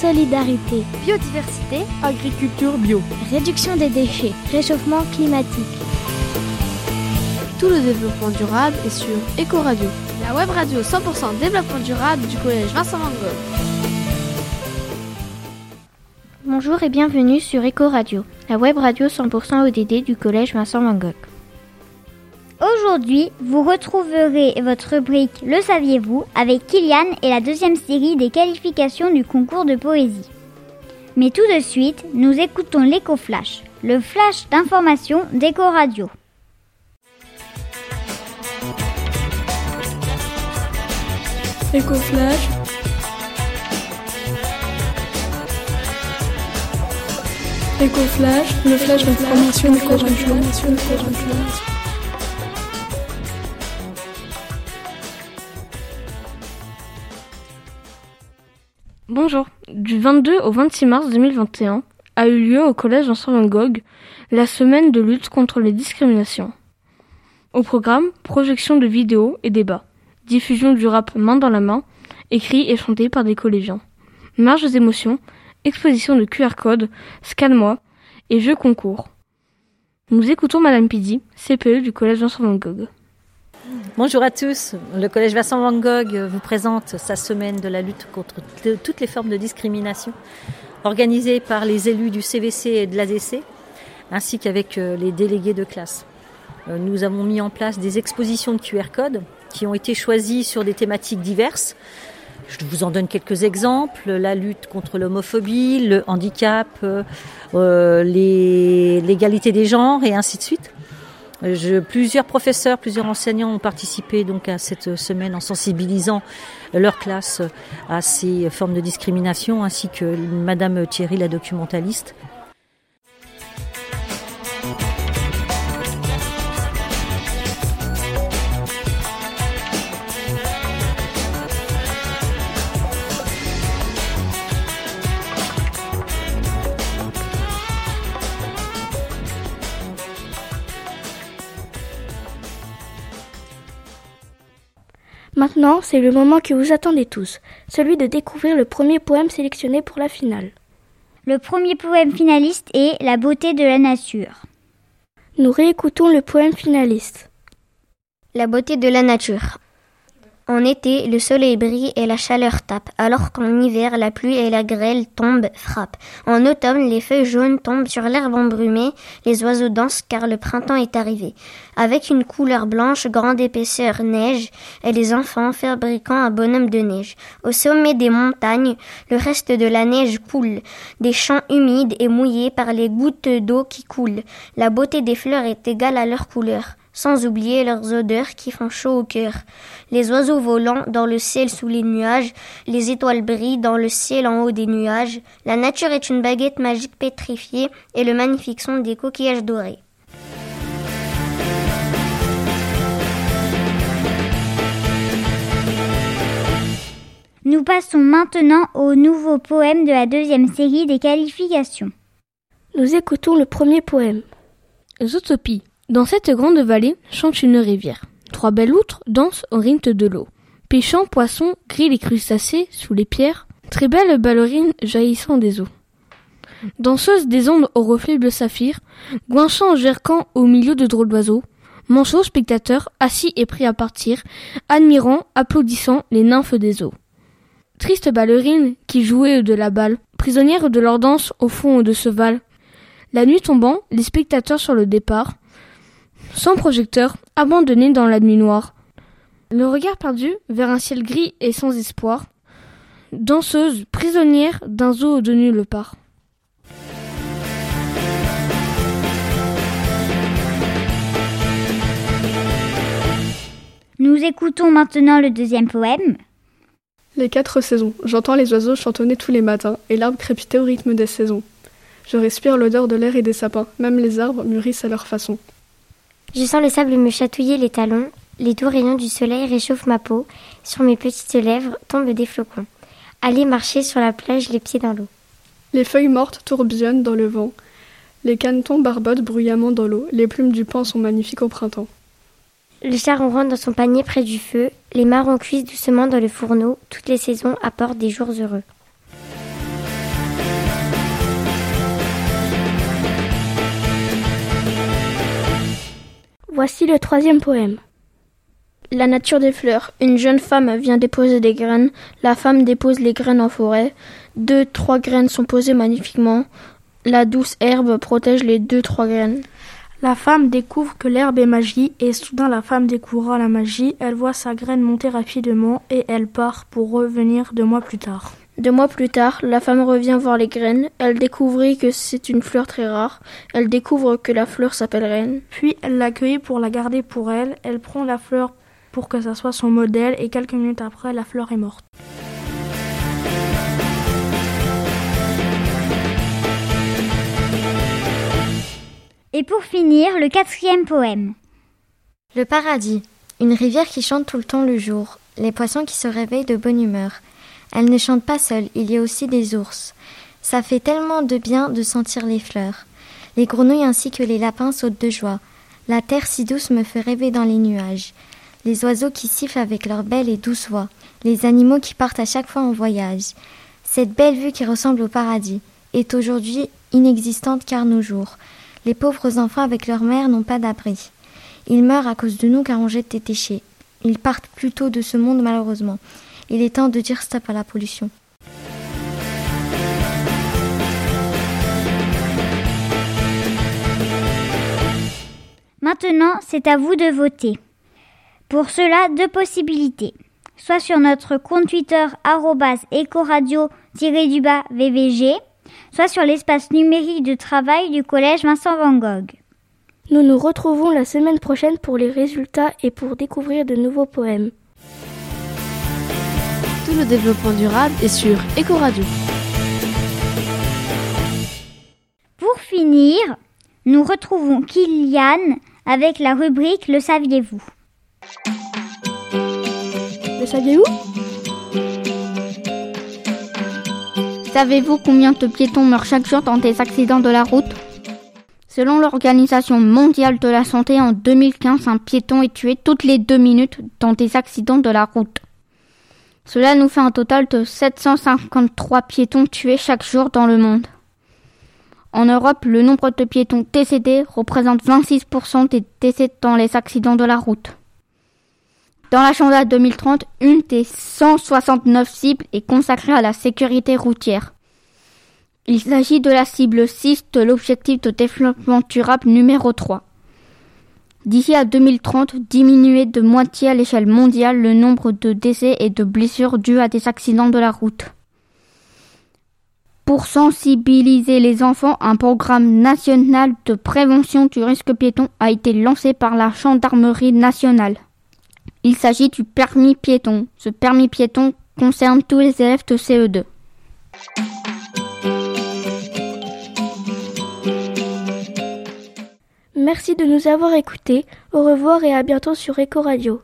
solidarité, biodiversité, agriculture bio, réduction des déchets, réchauffement climatique. Tout le développement durable est sur Ecoradio, la web radio 100% développement durable du collège Vincent Van Gogh. Bonjour et bienvenue sur Ecoradio, la web radio 100% ODD du collège Vincent Van Gogh. Aujourd'hui, vous retrouverez votre rubrique Le saviez-vous avec Kylian et la deuxième série des qualifications du concours de poésie. Mais tout de suite, nous écoutons l'éco-flash, le flash d'information d'Eco Radio. Éco-flash. Le flash d'information d'Eco Bonjour. Du 22 au 26 mars 2021 a eu lieu au collège Vincent Van Gogh la semaine de lutte contre les discriminations. Au programme, projection de vidéos et débats, diffusion du rap main dans la main, écrit et chanté par des collégiens, marges émotions, exposition de QR code, scan-moi et jeux concours. Nous écoutons Madame Pidi, CPE du collège Vincent Van Gogh. Bonjour à tous. Le Collège Vincent Van Gogh vous présente sa semaine de la lutte contre toutes les formes de discrimination organisée par les élus du CVC et de l'ADC ainsi qu'avec euh, les délégués de classe. Euh, nous avons mis en place des expositions de QR code qui ont été choisies sur des thématiques diverses. Je vous en donne quelques exemples la lutte contre l'homophobie, le handicap, euh, l'égalité des genres et ainsi de suite. Je, plusieurs professeurs, plusieurs enseignants ont participé donc à cette semaine en sensibilisant leur classe à ces formes de discrimination, ainsi que Madame Thierry, la documentaliste. Maintenant, c'est le moment que vous attendez tous, celui de découvrir le premier poème sélectionné pour la finale. Le premier poème finaliste est La beauté de la nature. Nous réécoutons le poème finaliste. La beauté de la nature. En été, le soleil brille et la chaleur tape, alors qu'en hiver, la pluie et la grêle tombent, frappent. En automne, les feuilles jaunes tombent sur l'herbe embrumée, les oiseaux dansent car le printemps est arrivé. Avec une couleur blanche, grande épaisseur neige, et les enfants fabriquant un bonhomme de neige. Au sommet des montagnes, le reste de la neige coule, des champs humides et mouillés par les gouttes d'eau qui coulent. La beauté des fleurs est égale à leur couleur sans oublier leurs odeurs qui font chaud au cœur. Les oiseaux volants dans le ciel sous les nuages, les étoiles brillent dans le ciel en haut des nuages. La nature est une baguette magique pétrifiée et le magnifique son des coquillages dorés. Nous passons maintenant au nouveau poème de la deuxième série des qualifications. Nous écoutons le premier poème. Zootopie. Dans cette grande vallée chante une rivière. Trois belles outres dansent au rythme de l'eau. Pêchant poissons, grillent les crustacés sous les pierres. Très belles ballerines jaillissant des eaux. Danseuse des ondes au reflet bleu saphir, guinchant gercant au milieu de drôles d'oiseaux, manchot spectateurs assis et prêts à partir, admirant, applaudissant les nymphes des eaux. Triste ballerine qui jouait de la balle, prisonnière de leur danse au fond de ce val. La nuit tombant, les spectateurs sur le départ, sans projecteur, abandonné dans la nuit noire. Le regard perdu vers un ciel gris et sans espoir. Danseuse, prisonnière d'un zoo de nulle part. Nous écoutons maintenant le deuxième poème. Les quatre saisons. J'entends les oiseaux chantonner tous les matins et l'arbre crépiter au rythme des saisons. Je respire l'odeur de l'air et des sapins, même les arbres mûrissent à leur façon. Je sens le sable me chatouiller les talons, les doux rayons du soleil réchauffent ma peau, sur mes petites lèvres tombent des flocons. Aller marcher sur la plage les pieds dans l'eau. Les feuilles mortes tourbillonnent dans le vent, les canetons barbotent bruyamment dans l'eau, les plumes du pan sont magnifiques au printemps. Le charron rentre dans son panier près du feu, les marrons cuisent doucement dans le fourneau, toutes les saisons apportent des jours heureux. Voici le troisième poème. La nature des fleurs. Une jeune femme vient déposer des graines. La femme dépose les graines en forêt. Deux, trois graines sont posées magnifiquement. La douce herbe protège les deux, trois graines. La femme découvre que l'herbe est magie et soudain la femme découvrira la magie. Elle voit sa graine monter rapidement et elle part pour revenir deux mois plus tard. Deux mois plus tard, la femme revient voir les graines. Elle découvrit que c'est une fleur très rare. Elle découvre que la fleur s'appelle reine. Puis elle l'accueille pour la garder pour elle. Elle prend la fleur pour que ça soit son modèle et quelques minutes après, la fleur est morte. Et pour finir, le quatrième poème. Le paradis. Une rivière qui chante tout le temps le jour. Les poissons qui se réveillent de bonne humeur. Elle ne chante pas seule, il y a aussi des ours. Ça fait tellement de bien de sentir les fleurs. Les grenouilles ainsi que les lapins sautent de joie. La terre si douce me fait rêver dans les nuages les oiseaux qui sifflent avec leur belle et douce voix, les animaux qui partent à chaque fois en voyage. Cette belle vue qui ressemble au paradis est aujourd'hui inexistante car nos jours. Les pauvres enfants avec leur mère n'ont pas d'abri. Ils meurent à cause de nous car on jette des déchets. Ils partent plutôt de ce monde malheureusement. Il est temps de dire stop à la pollution. Maintenant, c'est à vous de voter. Pour cela, deux possibilités. Soit sur notre compte Twitter ecoradio-vvg, soit sur l'espace numérique de travail du collège Vincent Van Gogh. Nous nous retrouvons la semaine prochaine pour les résultats et pour découvrir de nouveaux poèmes. Le développement durable est sur Ecoradio. Pour finir, nous retrouvons Kylian avec la rubrique Le saviez-vous? Le saviez-vous? Savez-vous combien de piétons meurent chaque jour dans des accidents de la route? Selon l'Organisation mondiale de la santé, en 2015, un piéton est tué toutes les deux minutes dans des accidents de la route. Cela nous fait un total de 753 piétons tués chaque jour dans le monde. En Europe, le nombre de piétons décédés représente 26% des décès dans les accidents de la route. Dans l'agenda 2030, une des 169 cibles est consacrée à la sécurité routière. Il s'agit de la cible 6 de l'objectif de développement durable numéro 3. D'ici à 2030, diminuer de moitié à l'échelle mondiale le nombre de décès et de blessures dus à des accidents de la route. Pour sensibiliser les enfants, un programme national de prévention du risque piéton a été lancé par la Gendarmerie nationale. Il s'agit du permis piéton. Ce permis piéton concerne tous les élèves de CE2. Merci de nous avoir écoutés. Au revoir et à bientôt sur Eco Radio.